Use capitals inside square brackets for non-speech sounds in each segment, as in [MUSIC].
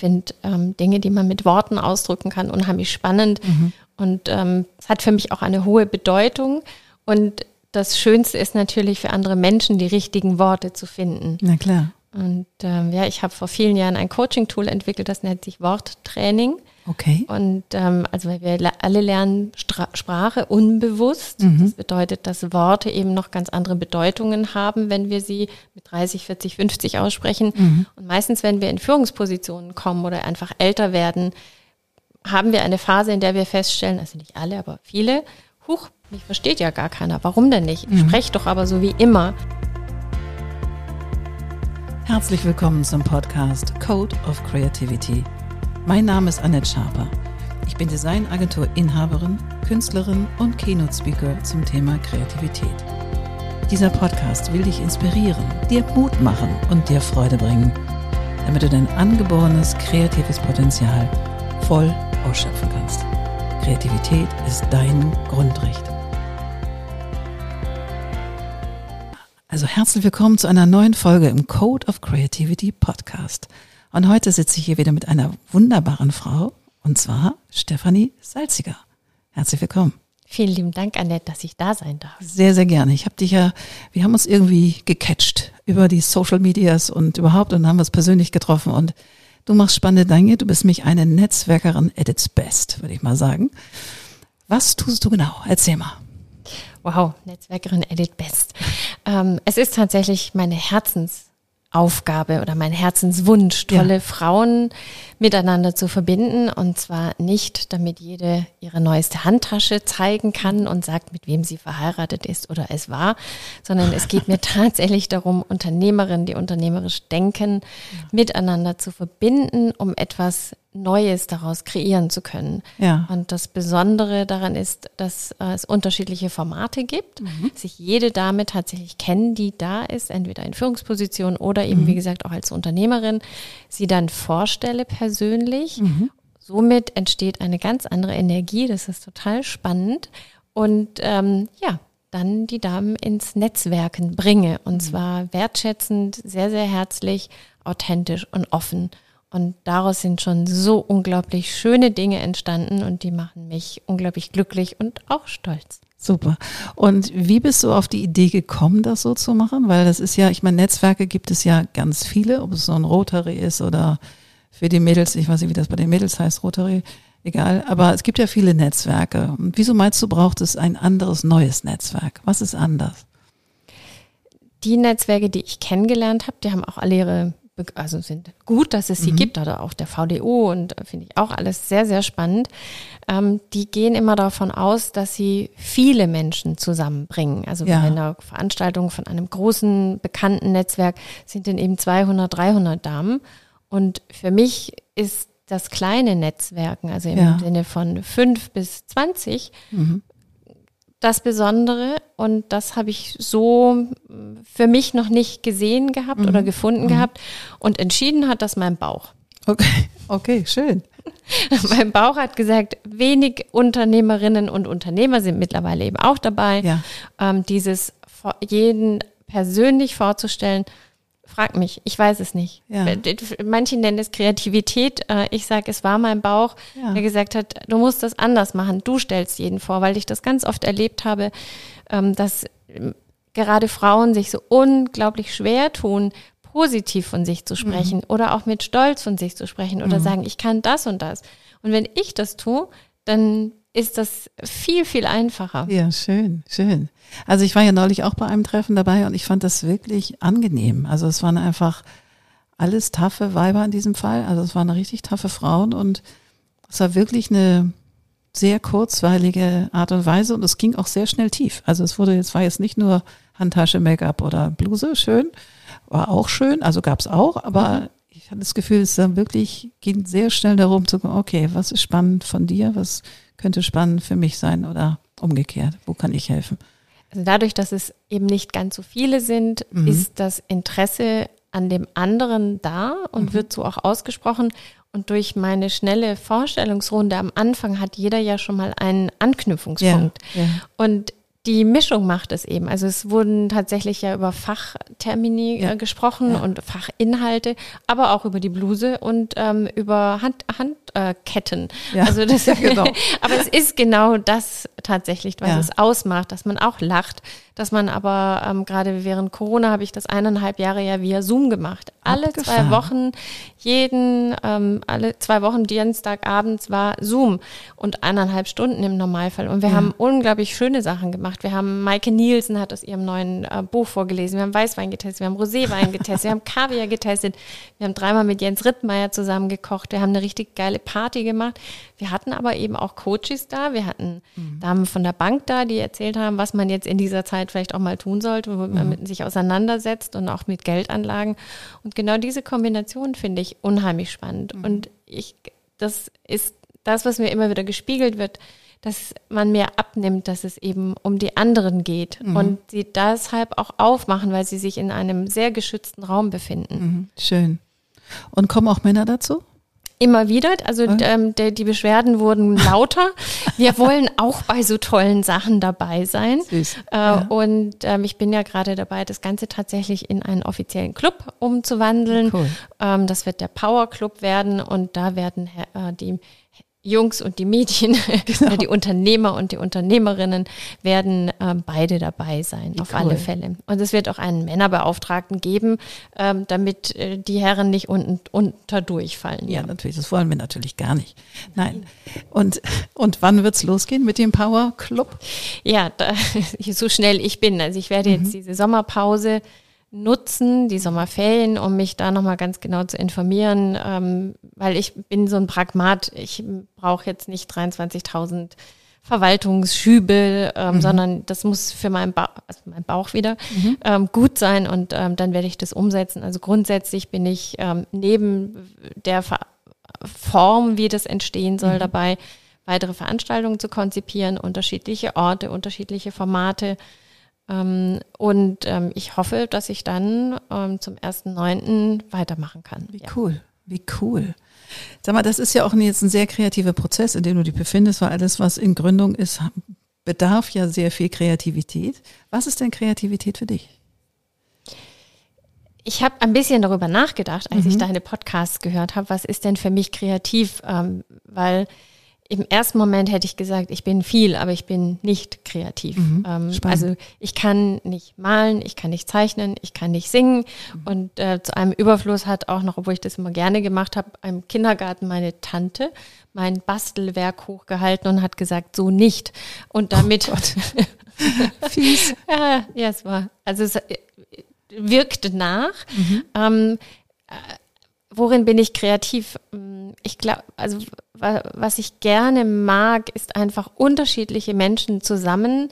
finde ähm, Dinge, die man mit Worten ausdrücken kann, unheimlich spannend. Mhm. Und ähm, es hat für mich auch eine hohe Bedeutung. Und das Schönste ist natürlich für andere Menschen, die richtigen Worte zu finden. Na klar. Und ähm, ja, ich habe vor vielen Jahren ein Coaching-Tool entwickelt, das nennt sich Worttraining. Okay. Und ähm, also wir alle lernen Stra Sprache unbewusst. Mhm. Das bedeutet, dass Worte eben noch ganz andere Bedeutungen haben, wenn wir sie mit 30, 40, 50 aussprechen. Mhm. Und meistens, wenn wir in Führungspositionen kommen oder einfach älter werden, haben wir eine Phase, in der wir feststellen, also nicht alle, aber viele, huch, mich versteht ja gar keiner. Warum denn nicht? Ich mhm. spreche doch aber so wie immer. Herzlich willkommen zum Podcast Code of Creativity. Mein Name ist Annette Schaper. Ich bin Designagentur-Inhaberin, Künstlerin und Keynote-Speaker zum Thema Kreativität. Dieser Podcast will dich inspirieren, dir Mut machen und dir Freude bringen, damit du dein angeborenes kreatives Potenzial voll ausschöpfen kannst. Kreativität ist dein Grundrecht. Also herzlich willkommen zu einer neuen Folge im Code of Creativity Podcast. Und heute sitze ich hier wieder mit einer wunderbaren Frau, und zwar Stefanie Salziger. Herzlich willkommen. Vielen lieben Dank, Annette, dass ich da sein darf. Sehr, sehr gerne. Ich habe dich ja, wir haben uns irgendwie gecatcht über die Social Medias und überhaupt und haben uns persönlich getroffen und du machst spannende Dinge. Du bist mich eine Netzwerkerin at its best, würde ich mal sagen. Was tust du genau? Erzähl mal. Wow, Netzwerkerin Edit Best. Ähm, es ist tatsächlich meine Herzensaufgabe oder mein Herzenswunsch, tolle ja. Frauen miteinander zu verbinden. Und zwar nicht, damit jede ihre neueste Handtasche zeigen kann und sagt, mit wem sie verheiratet ist oder es war, sondern es geht mir [LAUGHS] tatsächlich darum, Unternehmerinnen, die unternehmerisch denken, ja. miteinander zu verbinden, um etwas Neues daraus kreieren zu können. Ja. Und das Besondere daran ist, dass äh, es unterschiedliche Formate gibt, mhm. sich jede Dame tatsächlich kennen, die da ist, entweder in Führungsposition oder eben, mhm. wie gesagt, auch als Unternehmerin, sie dann vorstelle persönlich. Mhm. Somit entsteht eine ganz andere Energie, das ist total spannend. Und ähm, ja, dann die Damen ins Netzwerken bringe. Und mhm. zwar wertschätzend, sehr, sehr herzlich, authentisch und offen. Und daraus sind schon so unglaublich schöne Dinge entstanden und die machen mich unglaublich glücklich und auch stolz. Super. Und wie bist du auf die Idee gekommen, das so zu machen? Weil das ist ja, ich meine, Netzwerke gibt es ja ganz viele, ob es so ein Rotary ist oder für die Mädels, ich weiß nicht, wie das bei den Mädels heißt, Rotary, egal. Aber es gibt ja viele Netzwerke. Und wieso meinst du, braucht es ein anderes, neues Netzwerk? Was ist anders? Die Netzwerke, die ich kennengelernt habe, die haben auch alle ihre also sind gut, dass es sie mhm. gibt, oder auch der VDO und äh, finde ich auch alles sehr, sehr spannend. Ähm, die gehen immer davon aus, dass sie viele Menschen zusammenbringen. Also ja. bei einer Veranstaltung von einem großen, bekannten Netzwerk sind dann eben 200, 300 Damen. Und für mich ist das kleine Netzwerken, also im ja. Sinne von fünf bis zwanzig, mhm das Besondere und das habe ich so für mich noch nicht gesehen gehabt mhm. oder gefunden mhm. gehabt und entschieden hat das mein Bauch. Okay, [LAUGHS] okay, schön. [LAUGHS] mein Bauch hat gesagt, wenig Unternehmerinnen und Unternehmer sind mittlerweile eben auch dabei, ja. ähm, dieses jeden persönlich vorzustellen Frag mich, ich weiß es nicht. Ja. Manche nennen es Kreativität. Äh, ich sage, es war mein Bauch, ja. der gesagt hat, du musst das anders machen. Du stellst jeden vor, weil ich das ganz oft erlebt habe, ähm, dass ähm, gerade Frauen sich so unglaublich schwer tun, positiv von sich zu sprechen mhm. oder auch mit Stolz von sich zu sprechen oder mhm. sagen, ich kann das und das. Und wenn ich das tue, dann ist das viel, viel einfacher. Ja, schön, schön. Also ich war ja neulich auch bei einem Treffen dabei und ich fand das wirklich angenehm. Also es waren einfach alles taffe Weiber in diesem Fall. Also es waren richtig taffe Frauen und es war wirklich eine sehr kurzweilige Art und Weise und es ging auch sehr schnell tief. Also es wurde jetzt war jetzt nicht nur Handtasche, Make-up oder Bluse schön, war auch schön, also gab es auch, aber mhm. ich hatte das Gefühl, es dann wirklich ging sehr schnell darum zu gucken, okay, was ist spannend von dir, was könnte spannend für mich sein oder umgekehrt, wo kann ich helfen? Also dadurch, dass es eben nicht ganz so viele sind, mhm. ist das Interesse an dem anderen da und mhm. wird so auch ausgesprochen. Und durch meine schnelle Vorstellungsrunde am Anfang hat jeder ja schon mal einen Anknüpfungspunkt. Ja, ja. Und die Mischung macht es eben. Also es wurden tatsächlich ja über Fachtermini Ja. äh, gesprochen Ja. und Fachinhalte, aber auch über die Bluse und ähm, über Hand, Handketten. Ja. Also das, [LAUGHS] Ja, genau. [LAUGHS] aber es ist genau das tatsächlich, was Ja. es ausmacht, dass man auch lacht, dass man aber ähm, gerade während Corona habe ich das eineinhalb Jahre ja via Zoom gemacht. Alle Abgefahren. zwei Wochen, jeden, ähm, alle zwei Wochen Dienstagabends war Zoom und eineinhalb Stunden im Normalfall. Und wir Ja. haben unglaublich schöne Sachen gemacht. Wir haben Maike Nielsen hat aus ihrem neuen äh, Buch vorgelesen. Wir haben Weißwein getestet, wir haben Roséwein getestet, wir haben Kaviar getestet. Wir haben dreimal mit Jens Rittmeier zusammen gekocht. Wir haben eine richtig geile Party gemacht. Wir hatten aber eben auch Coaches da. Wir hatten Damen von der Bank da, die erzählt haben, was man jetzt in dieser Zeit vielleicht auch mal tun sollte, wo man mit sich auseinandersetzt und auch mit Geldanlagen. Und genau diese Kombination finde ich unheimlich spannend. Und ich, das ist das, was mir immer wieder gespiegelt wird, dass man mehr abnimmt, dass es eben um die anderen geht und sie deshalb auch aufmachen, weil sie sich in einem sehr geschützten Raum befinden. Mhm. Schön. Und kommen auch Männer dazu? Immer wieder, also ähm, der, die Beschwerden wurden lauter. Wir wollen auch bei so tollen Sachen dabei sein. Süß. Äh, Ja. Und ähm, ich bin ja gerade dabei, das Ganze tatsächlich in einen offiziellen Club umzuwandeln. Cool. Ähm, das wird der Power Club werden und da werden äh, die Jungs und die Mädchen, [LAUGHS] Genau. die Unternehmer und die Unternehmerinnen werden ähm, beide dabei sein, auf cool. alle Fälle. Und es wird auch einen Männerbeauftragten geben, ähm, damit äh, die Herren nicht unten unter durchfallen. Ja, natürlich. Das wollen wir natürlich gar nicht. Nein. Und, und wann wird's losgehen mit dem Power Club? Ja, da, [LAUGHS] so schnell ich bin. Also ich werde Mhm. jetzt diese Sommerpause nutzen, die Sommerferien, um mich da nochmal ganz genau zu informieren, ähm, weil ich bin so ein Pragmat. Ich brauche jetzt nicht 23.000 Verwaltungsschübe, ähm, Mhm. sondern das muss für meinen, ba also mein Bauch wieder ähm, gut sein und ähm, dann werde ich das umsetzen. Also grundsätzlich bin ich ähm, neben der Ver Form, wie das entstehen soll, dabei, weitere Veranstaltungen zu konzipieren, unterschiedliche Orte, unterschiedliche Formate. Ähm, und ähm, ich hoffe, dass ich dann ähm, zum 1.9. weitermachen kann. Wie Ja. cool. Wie cool. Sag mal, das ist ja auch jetzt ein sehr kreativer Prozess, in dem du dich befindest, weil alles, was in Gründung ist, bedarf ja sehr viel Kreativität. Was ist denn Kreativität für dich? Ich habe ein bisschen darüber nachgedacht, als Mhm. ich deine Podcasts gehört habe, was ist denn für mich kreativ? Ähm, weil im ersten Moment hätte ich gesagt, ich bin viel, aber ich bin nicht kreativ. Mhm. Ähm, also ich kann nicht malen, ich kann nicht zeichnen, ich kann nicht singen. Mhm. Und äh, zu einem Überfluss hat auch noch, obwohl ich das immer gerne gemacht habe, im Kindergarten meine Tante mein Bastelwerk hochgehalten und hat gesagt, so nicht. Und damit [LAUGHS] Fies. ja, ja, es war, also es äh, wirkte nach. Ähm, äh, worin bin ich kreativ? Ich glaube, also wa- was ich gerne mag, ist einfach unterschiedliche Menschen zusammen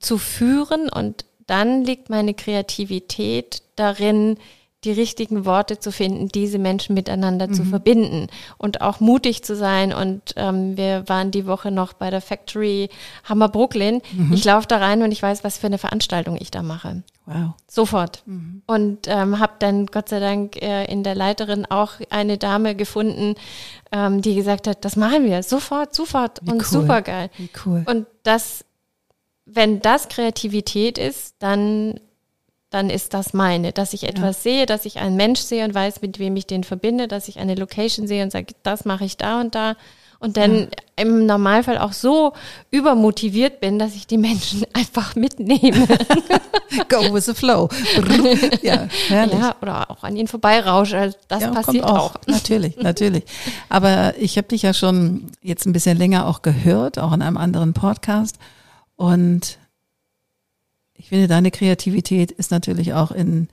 zu führen und dann liegt meine Kreativität darin, die richtigen Worte zu finden, diese Menschen miteinander zu verbinden und auch mutig zu sein. Und ähm, wir waren die Woche noch bei der Factory Hammer Brooklyn. Ich laufe da rein und ich weiß, was für eine Veranstaltung ich da mache. Wow. Sofort. Und ähm, habe dann Gott sei Dank äh, in der Leiterin auch eine Dame gefunden, ähm, die gesagt hat, das machen wir sofort, sofort Wie und cool. super geil. Wie cool. Und das, wenn das Kreativität ist, dann dann ist das meine, dass ich etwas sehe, dass ich einen Mensch sehe und weiß, mit wem ich den verbinde, dass ich eine Location sehe und sage, das mache ich da und da. Und dann im Normalfall auch so übermotiviert bin, dass ich die Menschen [LAUGHS] einfach mitnehme. [LAUGHS] Go with the flow. Ja, [LAUGHS] herrlich. ja, oder auch an ihnen vorbeirausche. Also Das ja, passiert kommt auch. Natürlich, natürlich. Aber ich habe dich ja schon jetzt ein bisschen länger auch gehört, auch in einem anderen Podcast. Und ich finde, deine Kreativität ist natürlich auch in,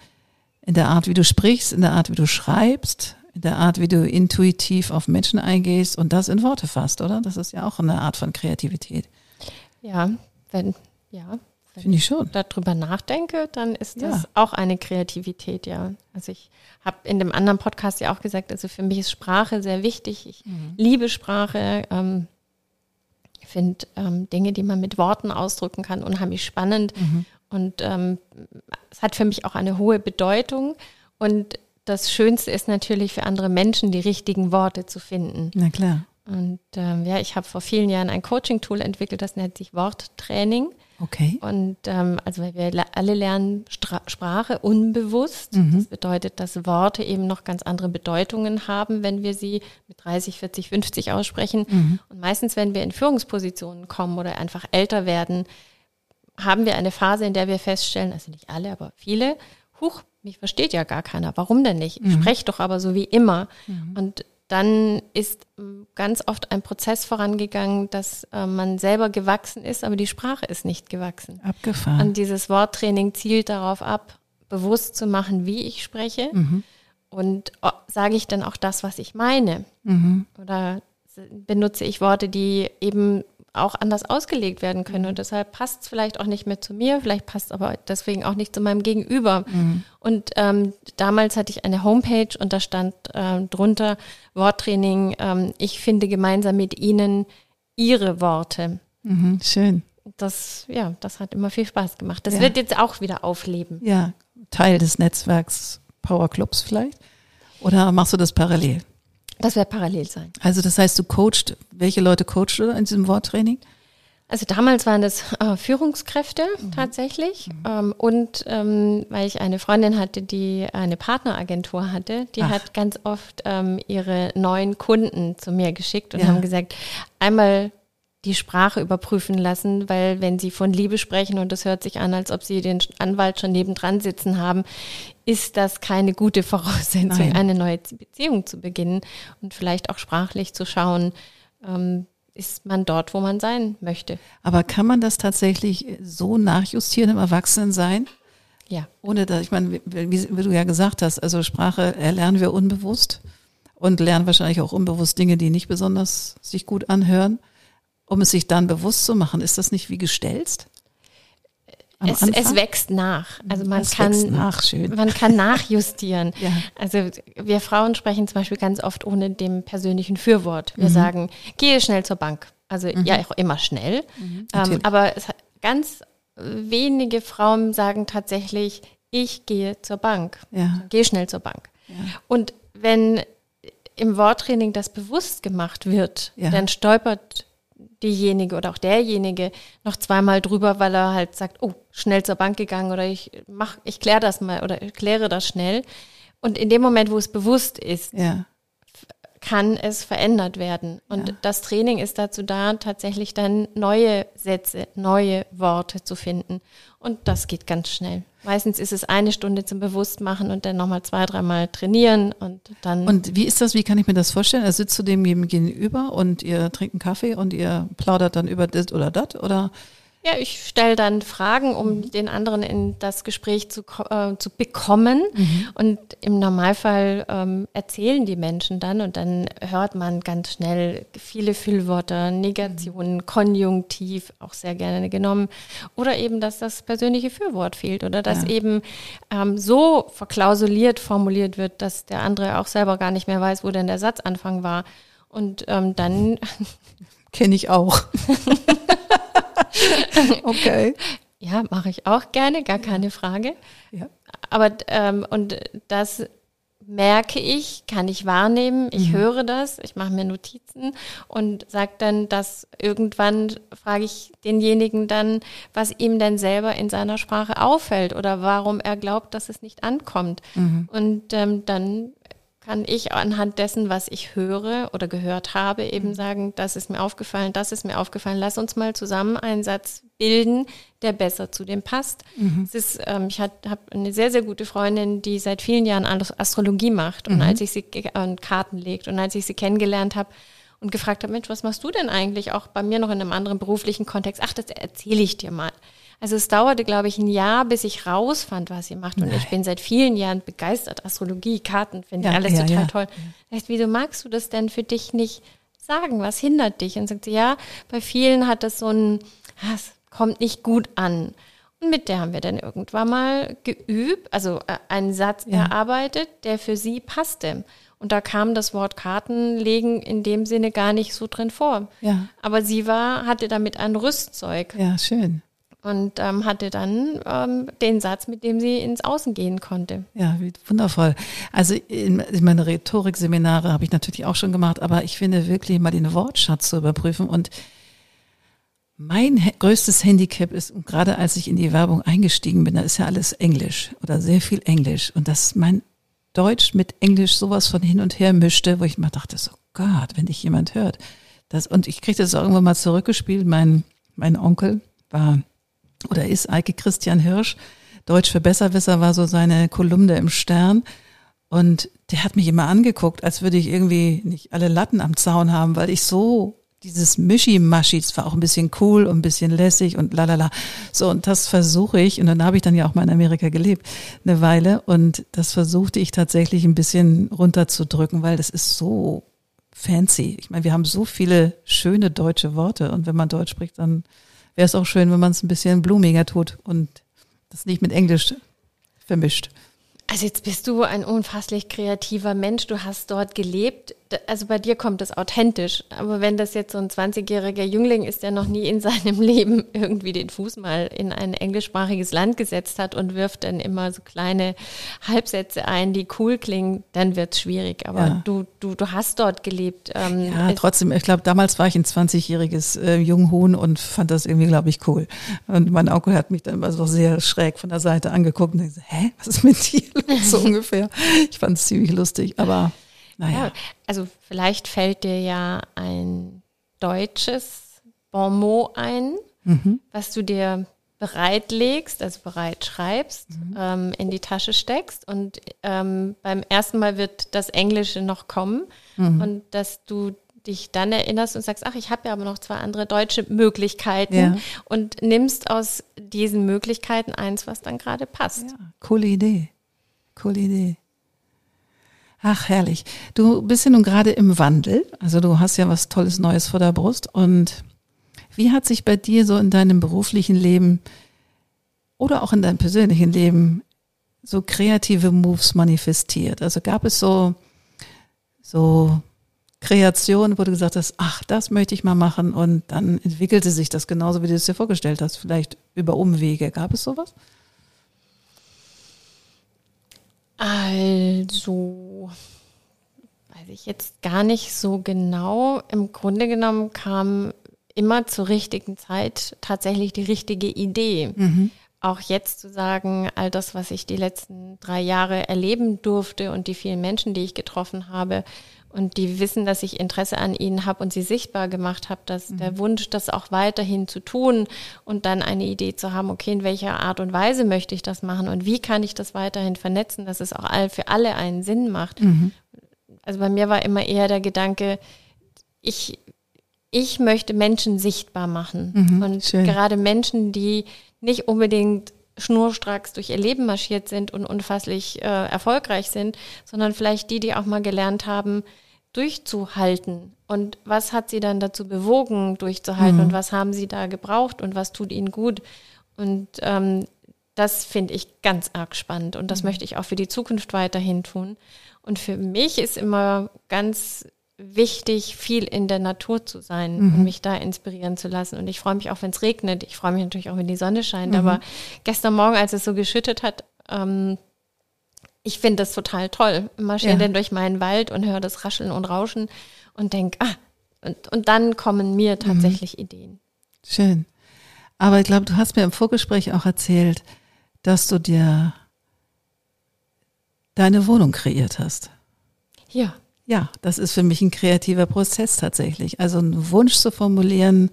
in der Art, wie du sprichst, in der Art, wie du schreibst, in der Art, wie du intuitiv auf Menschen eingehst und das in Worte fasst, oder? Das ist ja auch eine Art von Kreativität. Ja, wenn, ja, wenn Finde ich schon. darüber nachdenke, dann ist das Ja. auch eine Kreativität, ja. Also ich habe in dem anderen Podcast ja auch gesagt, also für mich ist Sprache sehr wichtig. Ich Mhm. liebe Sprache. Ähm, finde ähm, Dinge, die man mit Worten ausdrücken kann, unheimlich spannend. Mhm. Und ähm, es hat für mich auch eine hohe Bedeutung. Und das Schönste ist natürlich für andere Menschen, die richtigen Worte zu finden. Na klar. Und ähm, ja, ich habe vor vielen Jahren ein Coaching-Tool entwickelt, das nennt sich Worttraining. Okay. Und ähm, also weil wir alle lernen Stra Sprache unbewusst. Mhm. Das bedeutet, dass Worte eben noch ganz andere Bedeutungen haben, wenn wir sie mit 30, 40, 50 aussprechen. Mhm. Und meistens, wenn wir in Führungspositionen kommen oder einfach älter werden, haben wir eine Phase, in der wir feststellen, also nicht alle, aber viele, huch, mich versteht ja gar keiner. Warum denn nicht? Ich spreche doch aber so wie immer. Und dann ist ähm, ganz oft ein Prozess vorangegangen, dass äh, man selber gewachsen ist, aber die Sprache ist nicht gewachsen. Abgefahren. Und dieses Worttraining zielt darauf ab, bewusst zu machen, wie ich spreche. Und oh, sage ich dann auch das, was ich meine? Oder s- benutze ich Worte, die eben auch anders ausgelegt werden können. Und deshalb passt es vielleicht auch nicht mehr zu mir, vielleicht passt es aber deswegen auch nicht zu meinem Gegenüber. Und ähm, damals hatte ich eine Homepage und da stand ähm, drunter Worttraining, ähm, ich finde gemeinsam mit Ihnen Ihre Worte. Mhm. Schön. Das, ja, das hat immer viel Spaß gemacht. Das Ja. wird jetzt auch wieder aufleben. Ja, Teil des Netzwerks Power Clubs vielleicht? Oder machst du das parallel? Das wird parallel sein. Also das heißt, du coachst, welche Leute coachst du in diesem Worttraining? Also damals waren das äh, Führungskräfte tatsächlich. Ähm, und ähm, weil ich eine Freundin hatte, die eine Partneragentur hatte, die Ach. hat ganz oft ähm, ihre neuen Kunden zu mir geschickt und Ja. haben gesagt, einmal die Sprache überprüfen lassen, weil wenn sie von Liebe sprechen und es hört sich an, als ob sie den Anwalt schon nebendran sitzen haben, ist das keine gute Voraussetzung, Nein. eine neue Beziehung zu beginnen und vielleicht auch sprachlich zu schauen, ähm, ist man dort, wo man sein möchte. Aber kann man das tatsächlich so nachjustieren im Erwachsenensein? Ja. Ohne dass, ich meine, wie, wie, du ja gesagt hast, also Sprache erlernen wir unbewusst und lernen wahrscheinlich auch unbewusst Dinge, die nicht besonders sich gut anhören. Um es sich dann bewusst zu machen, ist das nicht wie gestelzt? Es, es wächst nach. Also man Es kann, nach, man kann nachjustieren. [LAUGHS] Ja. Also wir Frauen sprechen zum Beispiel ganz oft ohne dem persönlichen Fürwort. Mhm. Wir sagen, gehe schnell zur Bank. Also ja auch immer schnell. Mhm. Ähm, aber es, ganz wenige Frauen sagen tatsächlich, ich gehe zur Bank. Ja. Geh schnell zur Bank. Und wenn im Worttraining das bewusst gemacht wird, Ja. dann stolpert diejenige oder auch derjenige noch zweimal drüber, weil er halt sagt, oh, schnell zur Bank gegangen oder ich mach, ich kläre das mal oder ich kläre das schnell. Und in dem Moment, wo es bewusst ist, Ja. Kann es verändert werden. Und Ja. das Training ist dazu da, tatsächlich dann neue Sätze, neue Worte zu finden. Und das geht ganz schnell. Meistens ist es eine Stunde zum Bewusstmachen und dann nochmal zwei, dreimal trainieren und dann. Und wie ist das, wie kann ich mir das vorstellen? Also sitzt du dem gegenüber und ihr trinkt einen Kaffee und ihr plaudert dann über das oder das oder? Ja, ich stelle dann Fragen, um den anderen in das Gespräch zu, äh, zu bekommen. Und im Normalfall ähm, erzählen die Menschen dann und dann hört man ganz schnell viele Füllwörter, Negationen, Konjunktiv, auch sehr gerne genommen. Oder eben, dass das persönliche Fürwort fehlt oder dass Ja. eben ähm, so verklausuliert formuliert wird, dass der andere auch selber gar nicht mehr weiß, wo denn der Satzanfang war. Und ähm, dann Kenne ich auch. [LAUGHS] [LAUGHS] okay. Ja, mache ich auch gerne, gar keine Frage. Ja. Aber ähm, und das merke ich, kann ich wahrnehmen, ich Mhm. höre das, ich mache mir Notizen und sage dann, dass irgendwann frage ich denjenigen dann, was ihm denn selber in seiner Sprache auffällt oder warum er glaubt, dass es nicht ankommt. Mhm. Und ähm, dann kann ich anhand dessen, was ich höre oder gehört habe, eben Mhm. sagen, das ist mir aufgefallen, das ist mir aufgefallen. Lass uns mal zusammen einen Satz bilden, der besser zu dem passt. Mhm. Es ist, ähm, ich habe eine sehr, sehr gute Freundin, die seit vielen Jahren Ast- Astrologie macht. Mhm. Und als ich sie äh, Karten legt und als ich sie kennengelernt habe und gefragt habe, Mensch, was machst du denn eigentlich? Auch bei mir noch in einem anderen beruflichen Kontext. Ach, das erzähle ich dir mal. Also es dauerte, glaube ich, ein Jahr, bis ich rausfand, was sie macht. Und ich bin seit vielen Jahren begeistert. Astrologie, Karten, finde ich Ja, alles ja, total ja. toll. Dachte, wieso magst du das denn für dich nicht sagen? Was hindert dich? Und sagt sie, ja, bei vielen hat das so ein, ah, es kommt nicht gut an. Und mit der haben wir dann irgendwann mal geübt, also äh, einen Satz erarbeitet, der für sie passte. Und da kam das Wort Kartenlegen in dem Sinne gar nicht so drin vor. Ja. Aber sie war, hatte damit ein Rüstzeug Ja, schön. Und ähm, hatte dann ähm, den Satz, mit dem sie ins Außen gehen konnte. Ja, wundervoll. Also in, in meine Rhetorikseminare habe ich natürlich auch schon gemacht, aber ich finde wirklich mal den Wortschatz zu überprüfen und Mein größtes Handicap ist, und gerade als ich in die Werbung eingestiegen bin, da ist ja alles Englisch oder sehr viel Englisch. Und dass mein Deutsch mit Englisch sowas von hin und her mischte, wo ich mal dachte, so Gott, wenn dich jemand hört. Das, und ich kriegte das irgendwann mal zurückgespielt. Mein, mein Onkel war oder ist Eike Christian Hirsch. Deutsch für Besserwisser war so seine Kolumne im Stern. Und der hat mich immer angeguckt, als würde ich irgendwie nicht alle Latten am Zaun haben, weil ich so dieses Mischi-Maschi, das war auch ein bisschen cool und ein bisschen lässig und lalala. So, und das versuche ich, und dann habe ich dann ja auch mal in Amerika gelebt, eine Weile, und das versuchte ich tatsächlich ein bisschen runterzudrücken, weil das ist so fancy. Ich meine, wir haben so viele schöne deutsche Worte, und wenn man Deutsch spricht, dann wäre es auch schön, wenn man es ein bisschen blumiger tut und das nicht mit Englisch vermischt. Also jetzt bist du ein unfasslich kreativer Mensch. Du hast dort gelebt. Also bei dir kommt das authentisch. Aber wenn das jetzt so ein 20-jähriger Jüngling ist, der noch nie in [LAUGHS] seinem Leben irgendwie den Fuß mal in ein englischsprachiges Land gesetzt hat und wirft dann immer so kleine Halbsätze ein, die cool klingen, dann wird's schwierig. Aber Ja. du, du, du hast dort gelebt. Ähm, Ja, es- trotzdem, ich glaube, damals war ich ein 20-jähriges äh, Junghuhn und fand das irgendwie, glaube ich, cool. Und mein Onkel hat mich dann immer so sehr schräg von der Seite angeguckt und gesagt, hä, was ist mit dir [LAUGHS] los? so [LAUGHS] ungefähr. Ich fand es ziemlich lustig, aber naja. Ja, also vielleicht fällt dir ja ein deutsches Bonmot ein, was du dir bereitlegst, also bereit schreibst, ähm, in die Tasche steckst und ähm, beim ersten Mal wird das Englische noch kommen und dass du dich dann erinnerst und sagst, ach, ich habe ja aber noch zwei andere deutsche Möglichkeiten Ja. und nimmst aus diesen Möglichkeiten eins, was dann gerade passt. Ja, coole Idee. Coole Idee. Ach, herrlich. Du bist ja nun gerade im Wandel. Also du hast ja was Tolles Neues vor der Brust. Und wie hat sich bei dir so in deinem beruflichen Leben oder auch in deinem persönlichen Leben so kreative Moves manifestiert? Also gab es so, so Kreationen, wo du gesagt hast, ach, das möchte ich mal machen und dann entwickelte sich das genauso, wie du es dir vorgestellt hast, vielleicht über Umwege. Gab es sowas? Also, weiß ich jetzt gar nicht so genau. Im Grunde genommen kam immer zur richtigen Zeit tatsächlich die richtige Idee. Auch jetzt zu sagen, all das, was ich die letzten drei Jahre erleben durfte und die vielen Menschen, die ich getroffen habe und die wissen, dass ich Interesse an ihnen habe und sie sichtbar gemacht habe, dass der Wunsch, das auch weiterhin zu tun und dann eine Idee zu haben, okay, in welcher Art und Weise möchte ich das machen und wie kann ich das weiterhin vernetzen, dass es auch all, für alle einen Sinn macht. Also bei mir war immer eher der Gedanke, ich, ich möchte Menschen sichtbar machen. Mhm, und schön. gerade Menschen, die nicht unbedingt schnurstracks durch ihr Leben marschiert sind und unfasslich äh, erfolgreich sind, sondern vielleicht die, die auch mal gelernt haben, durchzuhalten. Und was hat sie dann dazu bewogen, durchzuhalten? Und was haben sie da gebraucht und was tut ihnen gut? Und ähm, das finde ich ganz arg spannend und das möchte ich auch für die Zukunft weiterhin tun. Und für mich ist immer ganz wichtig, viel in der Natur zu sein und mich da inspirieren zu lassen. Und ich freue mich auch, wenn es regnet. Ich freue mich natürlich auch, wenn die Sonne scheint. Aber gestern Morgen, als es so geschüttet hat, ähm, ich finde das total toll. Marschiere Ja. dann durch meinen Wald und höre das Rascheln und Rauschen und denke, ah, und, und dann kommen mir tatsächlich Ideen. Schön. Aber ich glaube, du hast mir im Vorgespräch auch erzählt, dass du dir deine Wohnung kreiert hast. Ja. Ja, das ist für mich ein kreativer Prozess tatsächlich. Also einen Wunsch zu formulieren,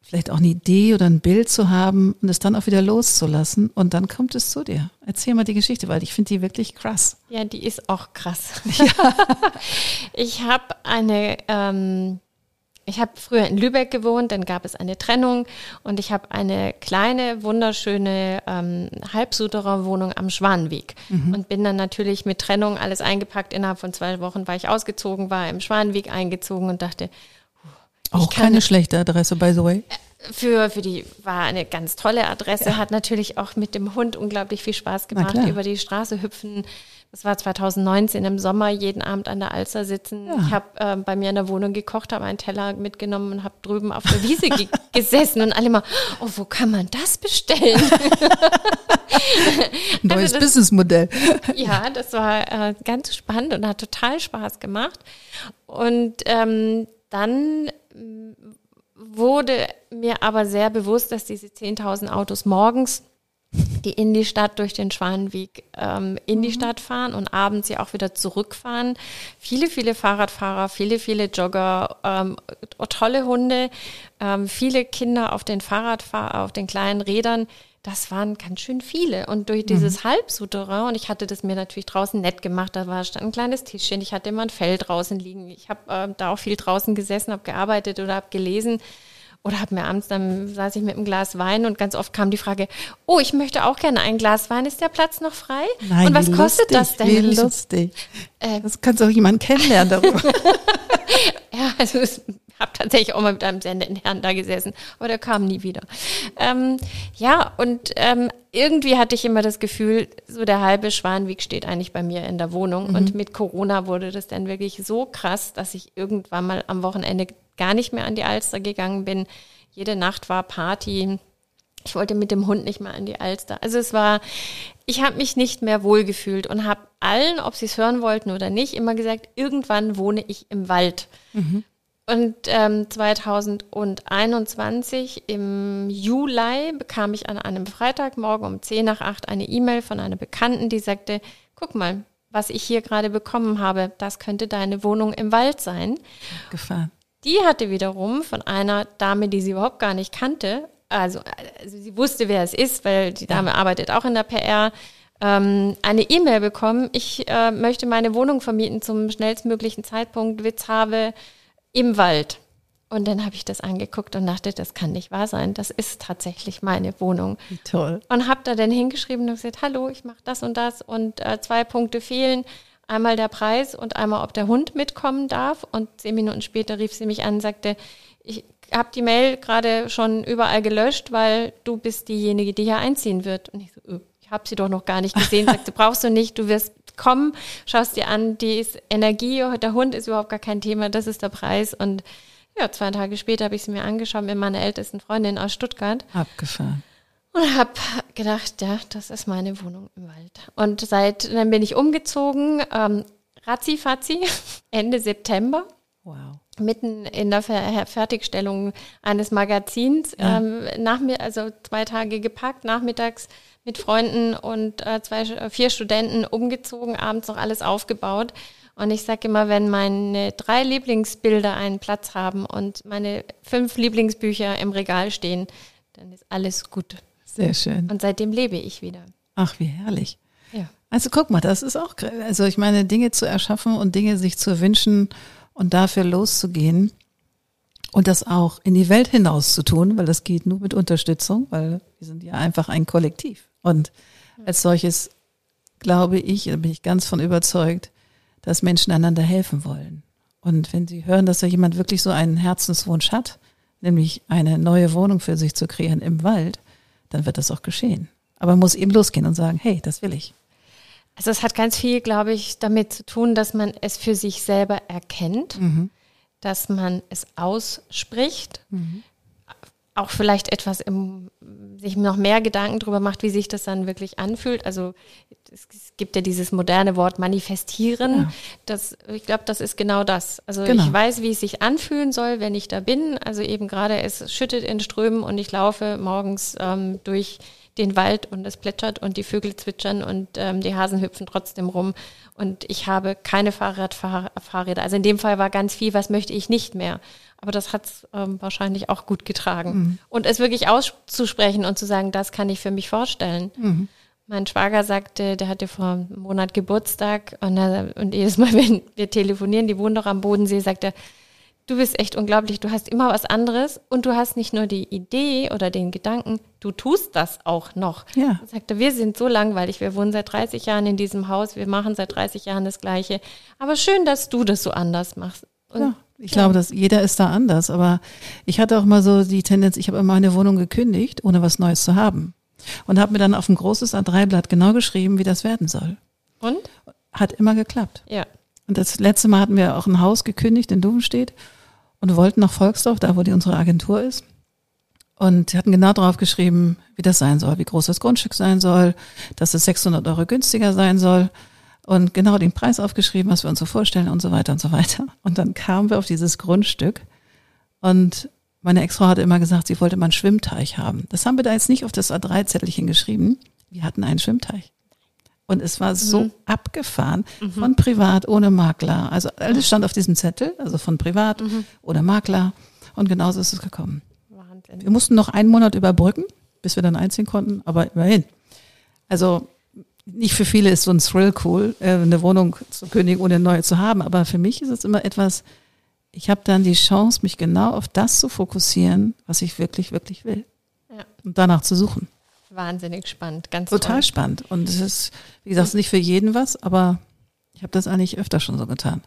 vielleicht auch eine Idee oder ein Bild zu haben und es dann auch wieder loszulassen und dann kommt es zu dir. Erzähl mal die Geschichte, weil ich finde die wirklich krass. Ja, die ist auch krass. [LAUGHS] ich habe eine, ähm, ich habe früher in Lübeck gewohnt, dann gab es eine Trennung und ich habe eine kleine, wunderschöne ähm, Halbsuterer-Wohnung am Schwanenweg und bin dann natürlich mit Trennung alles eingepackt. Innerhalb von zwei Wochen war ich ausgezogen, war im Schwanenweg eingezogen und dachte, Auch keine schlechte Adresse, by the way. für, für die war eine ganz tolle Adresse, hat natürlich auch mit dem Hund unglaublich viel Spaß gemacht, über die Straße hüpfen. Das war 2019 im Sommer, jeden Abend an der Alster sitzen. Ja. Ich habe äh, bei mir in der Wohnung gekocht, habe einen Teller mitgenommen und habe drüben auf der Wiese ge [LAUGHS] gesessen und alle mal, oh, wo kann man das bestellen? Ein [LAUGHS] neues das- Businessmodell. ja, das war äh, ganz spannend und hat total Spaß gemacht. Und ähm, dann wurde mir aber sehr bewusst, dass diese 10.000 Autos morgens die in die Stadt durch den Schwanenweg ähm, in die mhm. Stadt fahren und abends ja auch wieder zurückfahren. Viele, viele Fahrradfahrer, viele, viele Jogger, ähm, tolle Hunde, ähm, viele Kinder auf den Fahrradfahr auf den kleinen Rädern. Das waren ganz schön viele. Und durch dieses mhm. Halbsouterrain, und ich hatte das mir natürlich draußen nett gemacht, da war stand ein kleines Tischchen, ich hatte immer ein Fell draußen liegen. Ich habe äh, da auch viel draußen gesessen, habe gearbeitet oder habe gelesen oder habe mir abends dann saß ich mit einem Glas Wein und ganz oft kam die Frage, oh, ich möchte auch gerne ein Glas Wein, ist der Platz noch frei? Nein, und was kostet lustig, das denn? Wie lustig. Äh, das kannst du auch jemanden kennenlernen darüber. [LAUGHS] ja, also ich habe tatsächlich auch mal mit einem sehr netten Herrn da gesessen, aber der kam nie wieder. Ähm, ja, und ähm, irgendwie hatte ich immer das Gefühl, so der halbe Schwanweg steht eigentlich bei mir in der Wohnung. Mhm. Und mit Corona wurde das dann wirklich so krass, dass ich irgendwann mal am Wochenende gar nicht mehr an die Alster gegangen bin. Jede Nacht war Party. Ich wollte mit dem Hund nicht mehr an die Alster. Also es war, ich habe mich nicht mehr wohlgefühlt und habe allen, ob sie es hören wollten oder nicht, immer gesagt, irgendwann wohne ich im Wald. Mhm. Und ähm, 2021 im Juli bekam ich an einem Freitagmorgen um 10 nach 8 eine E-Mail von einer Bekannten, die sagte, guck mal, was ich hier gerade bekommen habe, das könnte deine Wohnung im Wald sein. Gefahren. Die hatte wiederum von einer Dame, die sie überhaupt gar nicht kannte, also, also sie wusste, wer es ist, weil die Dame ja. arbeitet auch in der PR, ähm, eine E-Mail bekommen, ich äh, möchte meine Wohnung vermieten zum schnellstmöglichen Zeitpunkt, Witz habe, im Wald. Und dann habe ich das angeguckt und dachte, das kann nicht wahr sein. Das ist tatsächlich meine Wohnung. Wie toll. Und habe da dann hingeschrieben und gesagt, hallo, ich mache das und das und äh, zwei Punkte fehlen. Einmal der Preis und einmal, ob der Hund mitkommen darf. Und zehn Minuten später rief sie mich an und sagte, ich habe die Mail gerade schon überall gelöscht, weil du bist diejenige, die hier einziehen wird. Und ich so, öh, ich habe sie doch noch gar nicht gesehen. Sagte, [LAUGHS] brauchst du nicht, du wirst kommen, schaust dir an, die ist Energie, der Hund ist überhaupt gar kein Thema, das ist der Preis. Und ja, zwei Tage später habe ich sie mir angeschaut mit meiner ältesten Freundin aus Stuttgart. Abgefahren. Und habe gedacht, ja, das ist meine Wohnung im Wald. Und seit, dann bin ich umgezogen, ähm, ratzi [LAUGHS] Ende September. Wow. Mitten in der Fer Fertigstellung eines Magazins. Ja. Ähm, nach mir, also zwei Tage gepackt, nachmittags mit Freunden und äh, zwei, vier Studenten umgezogen, abends noch alles aufgebaut. Und ich sage immer, wenn meine drei Lieblingsbilder einen Platz haben und meine fünf Lieblingsbücher im Regal stehen, dann ist alles gut. Sehr schön. Und seitdem lebe ich wieder. Ach, wie herrlich. Ja. Also guck mal, das ist auch, also ich meine, Dinge zu erschaffen und Dinge sich zu wünschen und dafür loszugehen und das auch in die Welt hinaus zu tun, weil das geht nur mit Unterstützung, weil wir sind ja einfach ein Kollektiv. Und als solches glaube ich, da bin ich ganz von überzeugt, dass Menschen einander helfen wollen. Und wenn sie hören, dass da jemand wirklich so einen Herzenswunsch hat, nämlich eine neue Wohnung für sich zu kreieren im Wald, dann wird das auch geschehen. Aber man muss eben losgehen und sagen, hey, das will ich. Also es hat ganz viel, glaube ich, damit zu tun, dass man es für sich selber erkennt, mhm. dass man es ausspricht, mhm. Auch vielleicht etwas im, sich noch mehr Gedanken darüber macht, wie sich das dann wirklich anfühlt. Also es, gibt ja dieses moderne Wort manifestieren. Ja. Das, ich glaube, das ist genau das. Also genau. ich weiß, wie es sich anfühlen soll, wenn ich da bin. Also eben gerade es schüttet in Strömen und ich laufe morgens ähm, durch den Wald und es plätschert und die Vögel zwitschern und ähm, die Hasen hüpfen trotzdem rum und ich habe keine Fahrradfahrräder. Also in dem Fall war ganz viel, was möchte ich nicht mehr. Aber das hat es ähm, wahrscheinlich auch gut getragen. Mhm. Und es wirklich auszusprechen und zu sagen, das kann ich für mich vorstellen. Mhm. Mein Schwager sagte, der hatte vor einem Monat Geburtstag und, er, und jedes Mal, [LAUGHS] wenn wir telefonieren, die wohnen doch am Bodensee, sagt er, du bist echt unglaublich, du hast immer was anderes und du hast nicht nur die Idee oder den Gedanken, du tust das auch noch. Ja. Er sagte, wir sind so langweilig, wir wohnen seit 30 Jahren in diesem Haus, wir machen seit 30 Jahren das Gleiche, aber schön, dass du das so anders machst. Und ja. Ich ja. glaube, dass jeder ist da anders, aber ich hatte auch mal so die Tendenz, ich habe immer meine Wohnung gekündigt, ohne was Neues zu haben und habe mir dann auf ein großes A3-Blatt genau geschrieben, wie das werden soll. Und? Hat immer geklappt. Ja. Und das letzte Mal hatten wir auch ein Haus gekündigt in Duvenstedt und wollten nach Volksdorf, da wo die unsere Agentur ist. Und hatten genau drauf geschrieben, wie das sein soll, wie groß das Grundstück sein soll, dass es 600 Euro günstiger sein soll und genau den Preis aufgeschrieben, was wir uns so vorstellen und so weiter und so weiter. Und dann kamen wir auf dieses Grundstück und Meine Ex-Frau hatte immer gesagt, sie wollte mal einen Schwimmteich haben. Das haben wir da jetzt nicht auf das A3-Zettelchen geschrieben. Wir hatten einen Schwimmteich. Und es war so mhm. abgefahren, mhm. von privat, ohne Makler. Also alles stand auf diesem Zettel, also von privat, mhm. ohne Makler. Und genauso ist es gekommen. Wahnsinn. Wir mussten noch einen Monat überbrücken, bis wir dann einziehen konnten, aber immerhin. Also nicht für viele ist so ein Thrill cool, äh, eine Wohnung zu kündigen, ohne eine neue zu haben. Aber für mich ist es immer etwas, ich habe dann die Chance, mich genau auf das zu fokussieren, was ich wirklich, wirklich will. Ja. Und danach zu suchen. Wahnsinnig spannend, ganz Total toll. spannend. Und es ist, wie gesagt, nicht für jeden was, aber ich habe das eigentlich öfter schon so getan.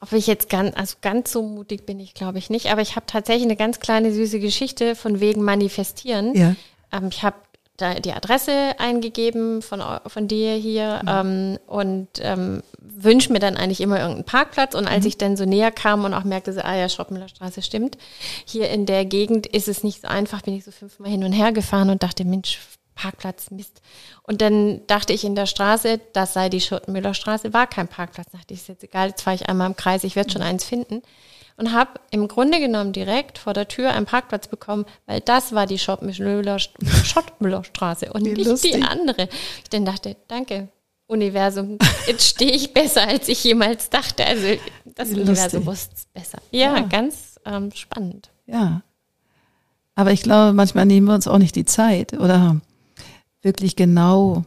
Ob ich jetzt ganz, also ganz so mutig bin ich, glaube ich nicht, aber ich habe tatsächlich eine ganz kleine süße Geschichte von wegen Manifestieren. Ja. Ähm, ich habe die Adresse eingegeben von, von dir hier mhm. ähm, und ähm, wünsche mir dann eigentlich immer irgendeinen Parkplatz. Und als mhm. ich dann so näher kam und auch merkte, so, ah ja, Schroppmüllerstraße stimmt, hier in der Gegend ist es nicht so einfach, bin ich so fünfmal hin und her gefahren und dachte, Mensch, Parkplatz, Mist. Und dann dachte ich in der Straße, das sei die Schottenmüllerstraße, war kein Parkplatz. Dachte ich, ist jetzt egal, jetzt fahre ich einmal im Kreis, ich werde schon mhm. eins finden und habe im Grunde genommen direkt vor der Tür einen Parkplatz bekommen, weil das war die Schottmüllerstraße und Wie nicht lustig. die andere. Ich dann dachte, danke, Universum, jetzt stehe ich besser, als ich jemals dachte. Also das Wie Universum wusste es besser. Ja, ja. ganz ähm, spannend. Ja. Aber ich glaube, manchmal nehmen wir uns auch nicht die Zeit oder wirklich genau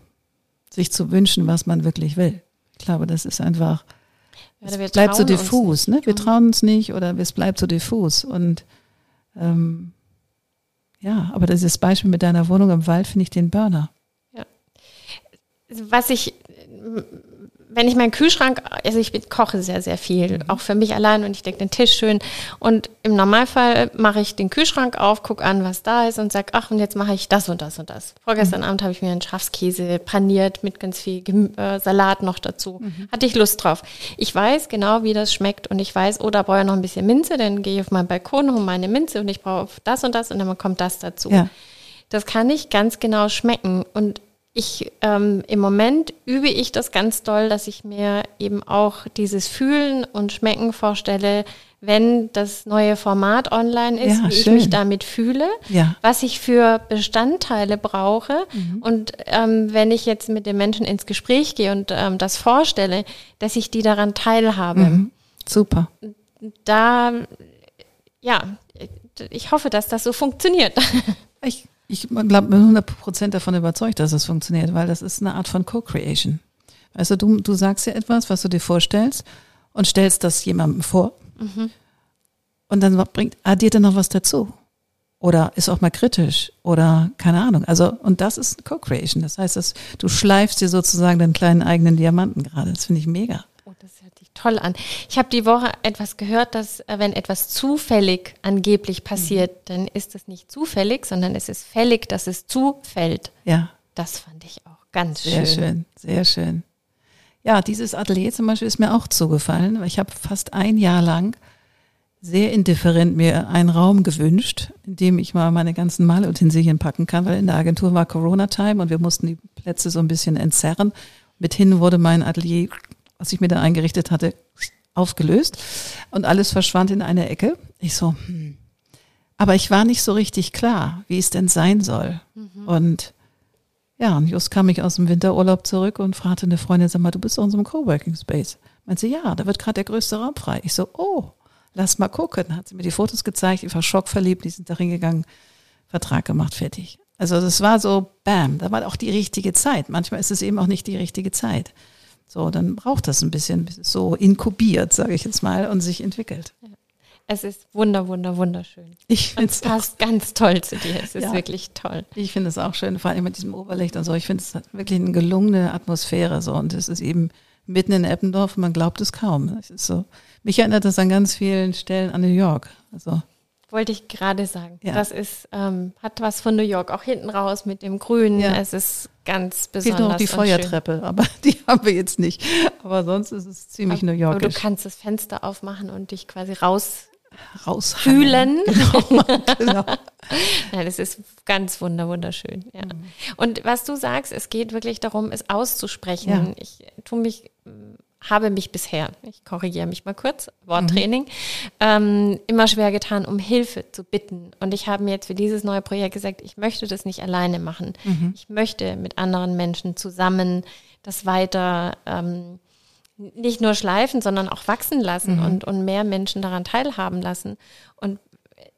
sich zu wünschen, was man wirklich will. Ich glaube, das ist einfach es ja, bleibt so diffus, ne? Wir trauen uns nicht oder es bleibt so diffus. Und ähm, ja, aber dieses Beispiel mit deiner Wohnung im Wald finde ich den Burner. Ja. Was ich wenn ich meinen Kühlschrank, also ich koche sehr, sehr viel, mhm. auch für mich allein und ich decke den Tisch schön. Und im Normalfall mache ich den Kühlschrank auf, gucke an, was da ist und sage, ach, und jetzt mache ich das und das und das. Vorgestern mhm. Abend habe ich mir einen Schafskäse paniert mit ganz viel Gem äh, Salat noch dazu. Mhm. Hatte ich Lust drauf. Ich weiß genau, wie das schmeckt und ich weiß, oh, da brauche ich noch ein bisschen Minze, dann gehe ich auf meinen Balkon, hole meine Minze und ich brauche das und das und dann kommt das dazu. Ja. Das kann ich ganz genau schmecken und ich ähm, im Moment übe ich das ganz doll, dass ich mir eben auch dieses Fühlen und Schmecken vorstelle, wenn das neue Format online ist, ja, wie schön. ich mich damit fühle, ja. was ich für Bestandteile brauche. Mhm. Und ähm, wenn ich jetzt mit den Menschen ins Gespräch gehe und ähm, das vorstelle, dass ich die daran teilhabe. Mhm. Super. Da, ja, ich hoffe, dass das so funktioniert. Ich ich glaube, bin 100 Prozent davon überzeugt, dass es funktioniert, weil das ist eine Art von Co-Creation. Also du, du sagst ja etwas, was du dir vorstellst und stellst das jemandem vor. Mhm. Und dann bringt, addiert er noch was dazu. Oder ist auch mal kritisch oder keine Ahnung. Also, und das ist Co-Creation. Das heißt, dass du schleifst dir sozusagen deinen kleinen eigenen Diamanten gerade. Das finde ich mega. Oh, das hört sich toll an. Ich habe die Woche etwas gehört, dass äh, wenn etwas zufällig angeblich passiert, mhm. dann ist es nicht zufällig, sondern es ist fällig, dass es zufällt. Ja. Das fand ich auch ganz sehr schön. Sehr schön, sehr schön. Ja, dieses Atelier zum Beispiel ist mir auch zugefallen, weil ich habe fast ein Jahr lang sehr indifferent mir einen Raum gewünscht, in dem ich mal meine ganzen Malutensilien packen kann, weil in der Agentur war Corona-Time und wir mussten die Plätze so ein bisschen entzerren. Mithin wurde mein Atelier was ich mir da eingerichtet hatte, aufgelöst und alles verschwand in eine Ecke. Ich so, hm. aber ich war nicht so richtig klar, wie es denn sein soll. Mhm. Und ja, und just kam ich aus dem Winterurlaub zurück und fragte eine Freundin, sag mal, du bist in unserem Coworking Space. Meint sie, ja, da wird gerade der größte Raum frei. Ich so, oh, lass mal gucken. Hat sie mir die Fotos gezeigt, ich war schockverliebt, die sind da hingegangen, Vertrag gemacht, fertig. Also das war so, bam, da war auch die richtige Zeit. Manchmal ist es eben auch nicht die richtige Zeit. So, dann braucht das ein bisschen so inkubiert, sage ich jetzt mal, und sich entwickelt. Es ist wunder, wunder, wunderschön. Ich finde es passt ganz toll zu dir. Es ist ja, wirklich toll. Ich finde es auch schön, vor allem mit diesem Oberlicht und so. Ich finde es wirklich eine gelungene Atmosphäre so und es ist eben mitten in Eppendorf und man glaubt es kaum. Es ist so. Mich erinnert das an ganz vielen Stellen an New York. Also wollte ich gerade sagen. Ja. Das ist, ähm, hat was von New York, auch hinten raus mit dem Grün. Ja. Es ist ganz besonders. Fehlt noch die Feuertreppe, schön. aber [LAUGHS] die haben wir jetzt nicht. Aber sonst ist es ziemlich aber, New York. Aber du kannst das Fenster aufmachen und dich quasi raus rausfühlen. [LAUGHS] Genau, [LAUGHS] genau. ja, das ist ganz wunder, wunderschön. Ja. Mhm. Und was du sagst, es geht wirklich darum, es auszusprechen. Ja. Ich tue mich habe mich bisher, ich korrigiere mich mal kurz, Worttraining, mhm. ähm, immer schwer getan, um Hilfe zu bitten. Und ich habe mir jetzt für dieses neue Projekt gesagt, ich möchte das nicht alleine machen. Mhm. Ich möchte mit anderen Menschen zusammen das weiter ähm, nicht nur schleifen, sondern auch wachsen lassen mhm. und, und mehr Menschen daran teilhaben lassen. Und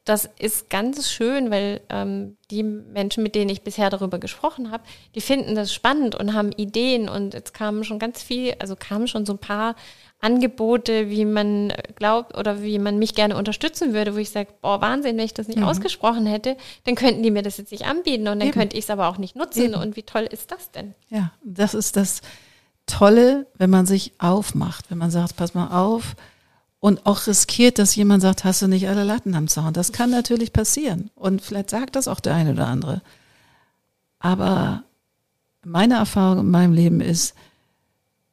das ist ganz schön, weil ähm, die Menschen, mit denen ich bisher darüber gesprochen habe, die finden das spannend und haben Ideen und jetzt kamen schon ganz viel, also kamen schon so ein paar Angebote, wie man glaubt oder wie man mich gerne unterstützen würde, wo ich sage, boah, Wahnsinn, wenn ich das nicht mhm. ausgesprochen hätte, dann könnten die mir das jetzt nicht anbieten und dann Eben. könnte ich es aber auch nicht nutzen. Eben. Und wie toll ist das denn? Ja, das ist das Tolle, wenn man sich aufmacht, wenn man sagt, pass mal auf, und auch riskiert, dass jemand sagt, hast du nicht alle Latten am Zaun. Das kann natürlich passieren. Und vielleicht sagt das auch der eine oder andere. Aber meine Erfahrung in meinem Leben ist,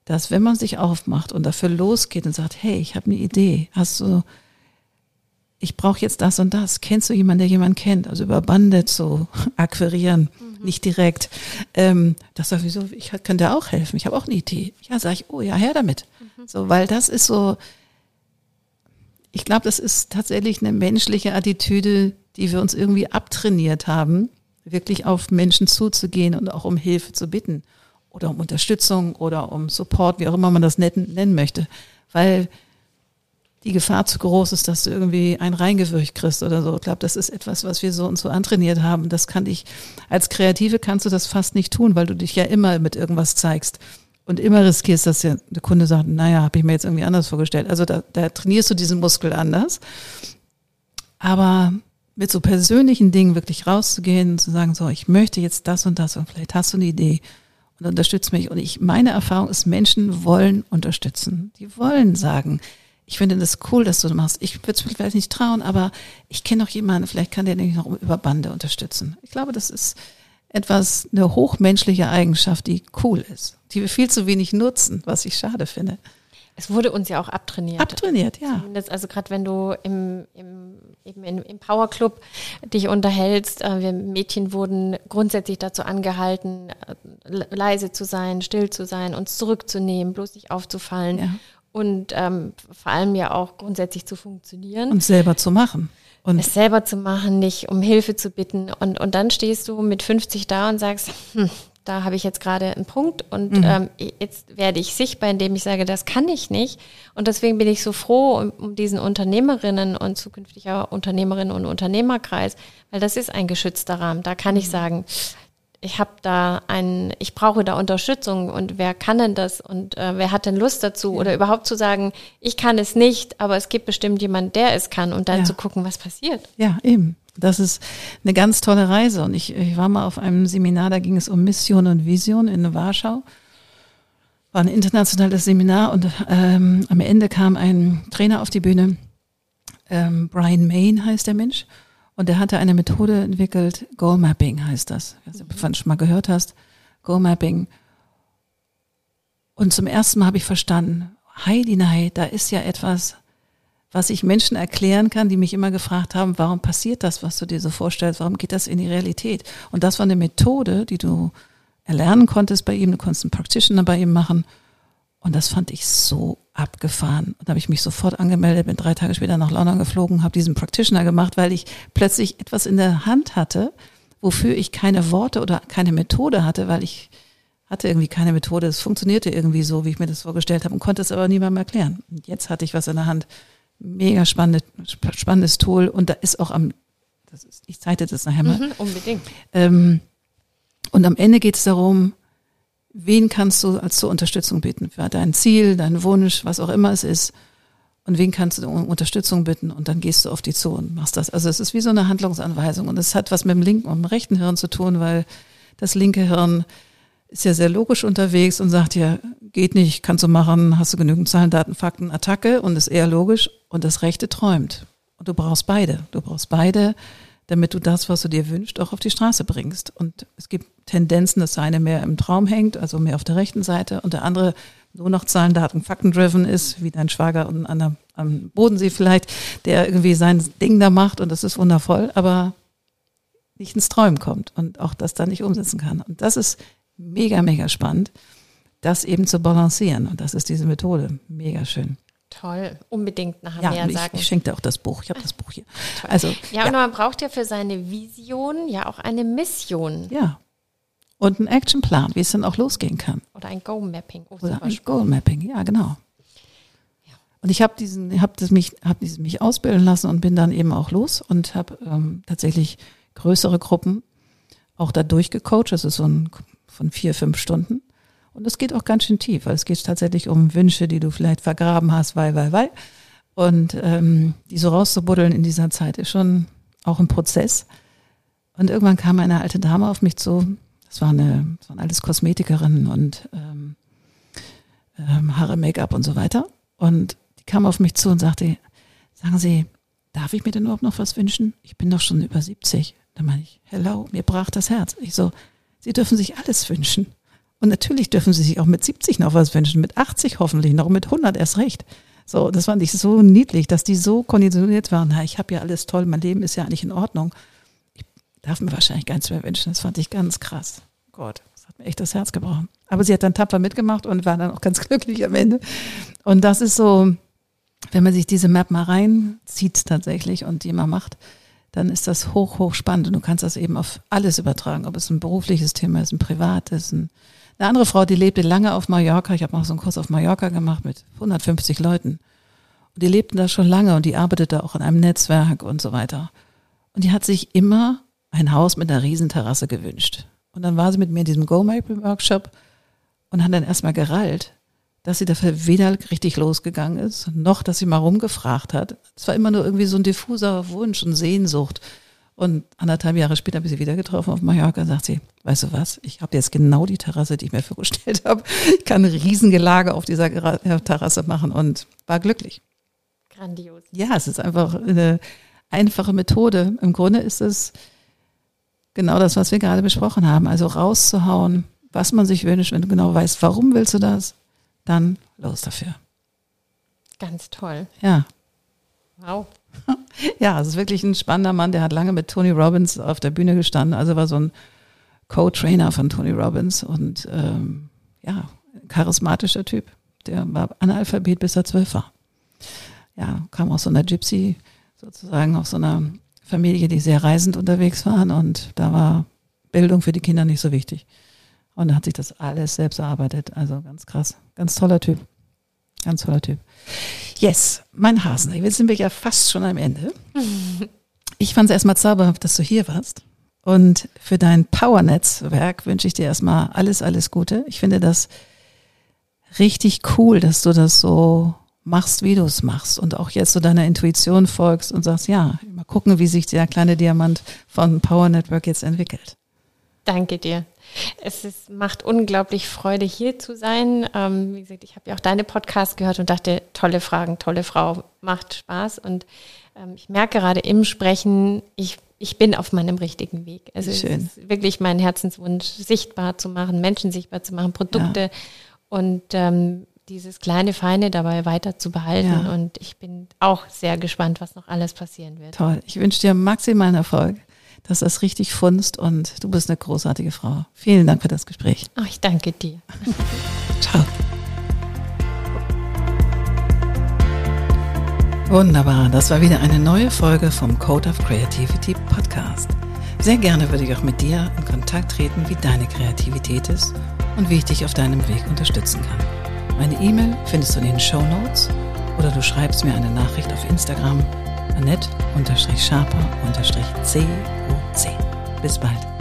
dass wenn man sich aufmacht und dafür losgeht und sagt, hey, ich habe eine Idee, hast du, ich brauche jetzt das und das. Kennst du jemanden, der jemanden kennt? Also über Bande zu [LAUGHS] akquirieren, mhm. nicht direkt. Ähm, das sowieso, ich könnte auch helfen. Ich habe auch eine Idee. Ja, sage ich, oh ja, her damit. Mhm. So, weil das ist so, ich glaube, das ist tatsächlich eine menschliche Attitüde, die wir uns irgendwie abtrainiert haben, wirklich auf Menschen zuzugehen und auch um Hilfe zu bitten oder um Unterstützung oder um Support, wie auch immer man das nennen möchte, weil die Gefahr zu groß ist, dass du irgendwie ein reingewürcht kriegst oder so. Ich glaube, das ist etwas, was wir so und so antrainiert haben. Das kann ich, als Kreative kannst du das fast nicht tun, weil du dich ja immer mit irgendwas zeigst und immer riskierst, dass der, Kunde sagt, naja, habe ich mir jetzt irgendwie anders vorgestellt. Also da, da trainierst du diesen Muskel anders. Aber mit so persönlichen Dingen wirklich rauszugehen und zu sagen, so, ich möchte jetzt das und das und vielleicht hast du eine Idee und unterstützt mich. Und ich, meine Erfahrung ist, Menschen wollen unterstützen. Die wollen sagen, ich finde das cool, dass du das machst. Ich würde es vielleicht nicht trauen, aber ich kenne noch jemanden, vielleicht kann der dich noch über Bande unterstützen. Ich glaube, das ist etwas, eine hochmenschliche Eigenschaft, die cool ist, die wir viel zu wenig nutzen, was ich schade finde. Es wurde uns ja auch abtrainiert. Abtrainiert, ja. Zumindest, also gerade wenn du im, im, eben im, im Powerclub dich unterhältst, äh, wir Mädchen wurden grundsätzlich dazu angehalten, äh, leise zu sein, still zu sein, uns zurückzunehmen, bloß nicht aufzufallen. Ja. Und ähm, vor allem ja auch grundsätzlich zu funktionieren. Und selber zu machen. Und es selber zu machen, nicht um Hilfe zu bitten. Und, und dann stehst du mit 50 da und sagst, hm, da habe ich jetzt gerade einen Punkt und mhm. ähm, jetzt werde ich sichtbar, indem ich sage, das kann ich nicht. Und deswegen bin ich so froh um, um diesen Unternehmerinnen und zukünftig auch Unternehmerinnen und Unternehmerkreis, weil das ist ein geschützter Rahmen. Da kann ich mhm. sagen, ich habe da einen, ich brauche da Unterstützung und wer kann denn das und äh, wer hat denn Lust dazu ja. oder überhaupt zu sagen, ich kann es nicht, aber es gibt bestimmt jemand, der es kann und dann ja. zu gucken, was passiert. Ja, eben. Das ist eine ganz tolle Reise und ich, ich war mal auf einem Seminar, da ging es um Mission und Vision in Warschau. War ein internationales Seminar und ähm, am Ende kam ein Trainer auf die Bühne. Ähm, Brian Main heißt der Mensch. Und er hatte eine Methode entwickelt, Goal Mapping heißt das. Ob du schon mal gehört hast. Goal Mapping. Und zum ersten Mal habe ich verstanden, Heidi, nein, da ist ja etwas, was ich Menschen erklären kann, die mich immer gefragt haben, warum passiert das, was du dir so vorstellst, warum geht das in die Realität? Und das war eine Methode, die du erlernen konntest bei ihm, du konntest einen Practitioner bei ihm machen. Und das fand ich so abgefahren. Und da habe ich mich sofort angemeldet, bin drei Tage später nach London geflogen, habe diesen Practitioner gemacht, weil ich plötzlich etwas in der Hand hatte, wofür ich keine Worte oder keine Methode hatte, weil ich hatte irgendwie keine Methode. Es funktionierte irgendwie so, wie ich mir das vorgestellt habe und konnte es aber niemandem erklären. Und jetzt hatte ich was in der Hand. Mega spannende, spannendes Tool. Und da ist auch am, das ist, ich zeige das nachher mal. Mhm, unbedingt. Ähm, und am Ende geht es darum, wen kannst du als zur Unterstützung bitten für dein Ziel, deinen Wunsch, was auch immer es ist. Und wen kannst du um Unterstützung bitten? Und dann gehst du auf die zu und machst das. Also es ist wie so eine Handlungsanweisung. Und es hat was mit dem linken und dem rechten Hirn zu tun, weil das linke Hirn ist ja sehr logisch unterwegs und sagt ja, geht nicht, kannst du machen, hast du genügend Zahlen, Daten, Fakten, Attacke und ist eher logisch. Und das rechte träumt. Und du brauchst beide. Du brauchst beide, damit du das, was du dir wünschst, auch auf die Straße bringst. Und es gibt Tendenzen, dass der eine mehr im Traum hängt, also mehr auf der rechten Seite, und der andere nur noch Zahlen, Daten, Fakten-driven ist, wie dein Schwager und an am Bodensee vielleicht, der irgendwie sein Ding da macht und das ist wundervoll, aber nicht ins Träumen kommt und auch das dann nicht umsetzen kann. Und das ist mega, mega spannend. das eben zu balancieren. Und das ist diese Methode. Mega schön. Toll, unbedingt nachher Ja, mehr ich, sagen. ich schenke dir auch das Buch. Ich habe das Buch hier. [LAUGHS] Toll. Also, ja, und man braucht ja für seine Vision ja auch eine Mission ja. Und einen Actionplan, wie es dann auch losgehen kann. oder ein Go-Mapping. Oh, Oder ein spannend. Goal Mapping, ja, genau. Und ich habe diesen, habe das mich, habe diesen mich ausbilden lassen und bin dann eben auch los und habe ähm, tatsächlich größere Gruppen auch da durchgecoacht. Das ist so ein von vier, fünf Stunden. Und es geht auch ganz schön tief, weil es geht tatsächlich um Wünsche, die du vielleicht vergraben hast, weil, weil, weil. Und ähm, die so rauszubuddeln in dieser Zeit ist schon auch ein Prozess. Und irgendwann kam eine alte Dame auf mich zu. Das war eine, das waren alles Kosmetikerinnen und ähm, ähm, Haare, Make-up und so weiter. Und die kam auf mich zu und sagte, sagen Sie, darf ich mir denn überhaupt noch was wünschen? Ich bin doch schon über 70. Da meine ich, hello, mir brach das Herz. Ich so, Sie dürfen sich alles wünschen. Und natürlich dürfen Sie sich auch mit 70 noch was wünschen, mit 80 hoffentlich noch, mit 100 erst recht. So, das fand ich so niedlich, dass die so konditioniert waren. Na, ich habe ja alles toll, mein Leben ist ja eigentlich in Ordnung. Ich darf mir wahrscheinlich gar nichts mehr wünschen. Das fand ich ganz krass. Gott, das hat mir echt das Herz gebrochen. Aber sie hat dann tapfer mitgemacht und war dann auch ganz [LAUGHS] glücklich am Ende. Und das ist so, wenn man sich diese Map mal reinzieht tatsächlich und die mal macht, dann ist das hoch, hoch spannend. Und du kannst das eben auf alles übertragen, ob es ein berufliches Thema ist, ein privates. Ein eine andere Frau, die lebte lange auf Mallorca. Ich habe mal so einen Kurs auf Mallorca gemacht mit 150 Leuten. Und die lebten da schon lange und die arbeitete auch in einem Netzwerk und so weiter. Und die hat sich immer ein Haus mit einer Riesenterrasse gewünscht. Und dann war sie mit mir in diesem Go Maple Workshop und hat dann erstmal gerallt, dass sie dafür weder richtig losgegangen ist, noch dass sie mal rumgefragt hat. Es war immer nur irgendwie so ein diffuser Wunsch und Sehnsucht. Und anderthalb Jahre später habe ich sie wieder getroffen auf Mallorca und sagt sie, weißt du was, ich habe jetzt genau die Terrasse, die ich mir [LAUGHS] vorgestellt habe. Ich kann ein Riesengelage auf dieser äh, Terrasse machen und war glücklich. Grandios. Ja, es ist einfach eine einfache Methode. Im Grunde ist es genau das, was wir gerade besprochen haben. Also rauszuhauen, was man sich wünscht, wenn du genau weißt, warum willst du das, dann los dafür. Ganz toll. Ja. Wow. [LAUGHS] Ja, es ist wirklich ein spannender Mann, der hat lange mit Tony Robbins auf der Bühne gestanden, also war so ein Co-Trainer von Tony Robbins und ähm, ja, charismatischer Typ. Der war Analphabet, bis er zwölf war. Ja, kam aus so einer Gypsy, sozusagen aus so einer Familie, die sehr reisend unterwegs waren und da war Bildung für die Kinder nicht so wichtig. Und er hat sich das alles selbst erarbeitet. Also ganz krass. Ganz toller Typ. Ganz toller Typ. Yes, mein Hasen. Jetzt sind wir ja fast schon am Ende. Ich fand es erstmal zauberhaft, dass du hier warst. Und für dein Power-Netzwerk wünsche ich dir erstmal alles, alles Gute. Ich finde das richtig cool, dass du das so machst, wie du es machst und auch jetzt so deiner Intuition folgst und sagst, ja, mal gucken, wie sich der kleine Diamant von Power Network jetzt entwickelt. Danke dir. Es ist, macht unglaublich Freude, hier zu sein. Ähm, wie gesagt, ich habe ja auch deine Podcasts gehört und dachte, tolle Fragen, tolle Frau, macht Spaß. Und ähm, ich merke gerade im Sprechen, ich, ich bin auf meinem richtigen Weg. Also Schön. es ist wirklich mein Herzenswunsch, sichtbar zu machen, Menschen sichtbar zu machen, Produkte und ähm, dieses kleine Feine dabei weiter zu behalten. Ja. Und ich bin auch sehr gespannt, was noch alles passieren wird. Toll. Ich wünsche dir maximalen Erfolg, dass das richtig funzt und du bist eine großartige Frau. Vielen Dank für das Gespräch. Ach, ich danke dir. [LAUGHS] Ciao. Wunderbar, das war wieder eine neue Folge vom Code of Creativity Podcast. Sehr gerne würde ich auch mit dir in Kontakt treten, wie deine Kreativität ist und wie ich dich auf deinem Weg unterstützen kann. Meine E-Mail findest du in den Show Notes oder du schreibst mir eine Nachricht auf Instagram annette-sharper-coc. Bis bald.